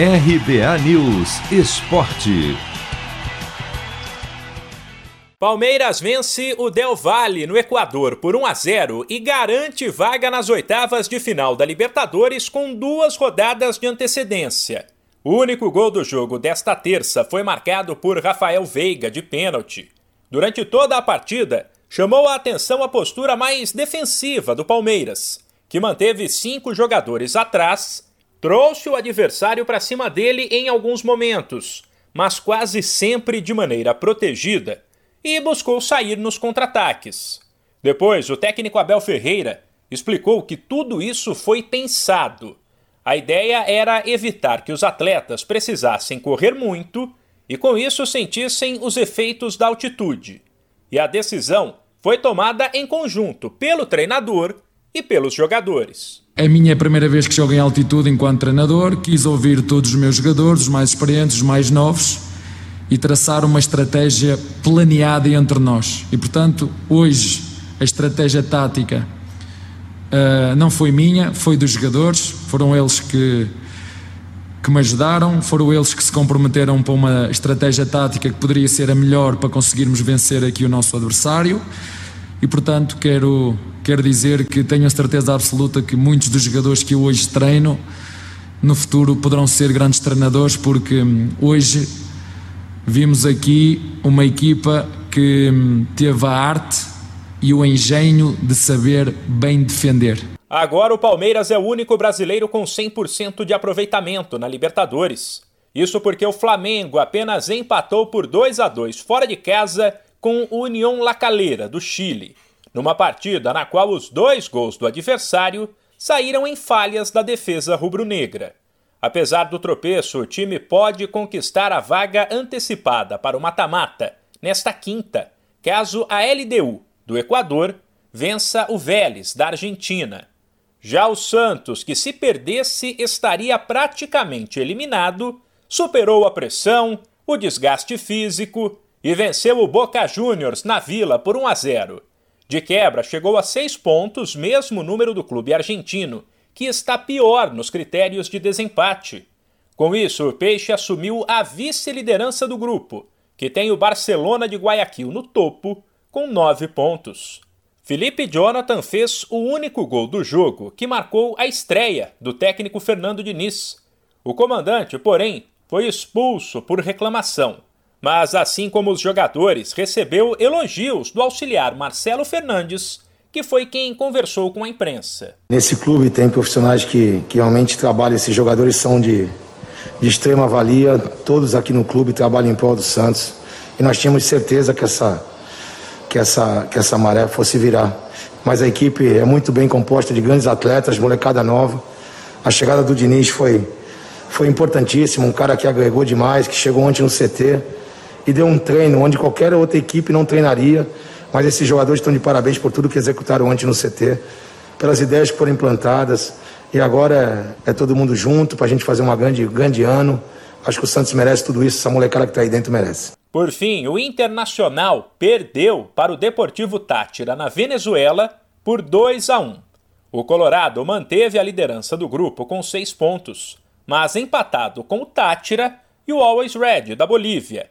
RBA News Esporte. Palmeiras vence o Del Valle no Equador por 1 a 0 e garante vaga nas oitavas de final da Libertadores com duas rodadas de antecedência. O único gol do jogo desta terça foi marcado por Rafael Veiga de pênalti. Durante toda a partida, chamou a atenção a postura mais defensiva do Palmeiras, que manteve cinco jogadores atrás, trouxe o adversário para cima dele em alguns momentos, mas quase sempre de maneira protegida e buscou sair nos contra-ataques. Depois, o técnico Abel Ferreira explicou que tudo isso foi pensado. A ideia era evitar que os atletas precisassem correr muito e, com isso, sentissem os efeitos da altitude. E a decisão foi tomada em conjunto pelo treinador e pelos jogadores. É minha primeira vez que jogo em altitude enquanto treinador. Quis ouvir todos os meus jogadores, os mais experientes, os mais novos e traçar uma estratégia planeada entre nós. E portanto, hoje a estratégia tática uh, não foi minha, foi dos jogadores, foram eles que, que me ajudaram, foram eles que se comprometeram para uma estratégia tática que poderia ser a melhor para conseguirmos vencer aqui o nosso adversário. E portanto, quero, quero dizer que tenho a certeza absoluta que muitos dos jogadores que eu hoje treino no futuro poderão ser grandes treinadores, porque hum, hoje Vimos aqui uma equipa que hum, teve a arte e o engenho de saber bem defender. Agora o Palmeiras é o único brasileiro com 100% de aproveitamento na Libertadores. Isso porque o Flamengo apenas empatou por 2 a 2 fora de casa com o União La Calera do Chile, numa partida na qual os dois gols do adversário saíram em falhas da defesa rubro-negra. Apesar do tropeço, o time pode conquistar a vaga antecipada para o mata-mata nesta quinta, caso a LDU do Equador vença o Vélez da Argentina. Já o Santos, que se perdesse estaria praticamente eliminado, superou a pressão, o desgaste físico e venceu o Boca Juniors na Vila por 1 a 0. De quebra, chegou a seis pontos, mesmo número do clube argentino, que está pior nos critérios de desempate. Com isso, o Peixe assumiu a vice-liderança do grupo, que tem o Barcelona de Guayaquil no topo, com nove pontos. Felipe Jonathan fez o único gol do jogo, que marcou a estreia do técnico Fernando Diniz. O comandante, porém, foi expulso por reclamação. Mas, assim como os jogadores, recebeu elogios do auxiliar Marcelo Fernandes que foi quem conversou com a imprensa. Nesse clube tem profissionais que, que realmente trabalham, esses jogadores são de, de extrema valia, todos aqui no clube trabalham em prol do Santos e nós tínhamos certeza que essa, que essa, que essa maré fosse virar. Mas a equipe é muito bem composta de grandes atletas, molecada nova. A chegada do Diniz foi, foi importantíssima, um cara que agregou demais, que chegou ontem no CT e deu um treino onde qualquer outra equipe não treinaria mas esses jogadores estão de parabéns por tudo que executaram ontem no CT, pelas ideias que foram implantadas. E agora é, é todo mundo junto para a gente fazer um grande, grande ano. Acho que o Santos merece tudo isso, essa molecada que está aí dentro merece. Por fim, o Internacional perdeu para o Deportivo Tátira na Venezuela por 2 a 1. O Colorado manteve a liderança do grupo com seis pontos, mas empatado com o Tátira e o Always Red da Bolívia,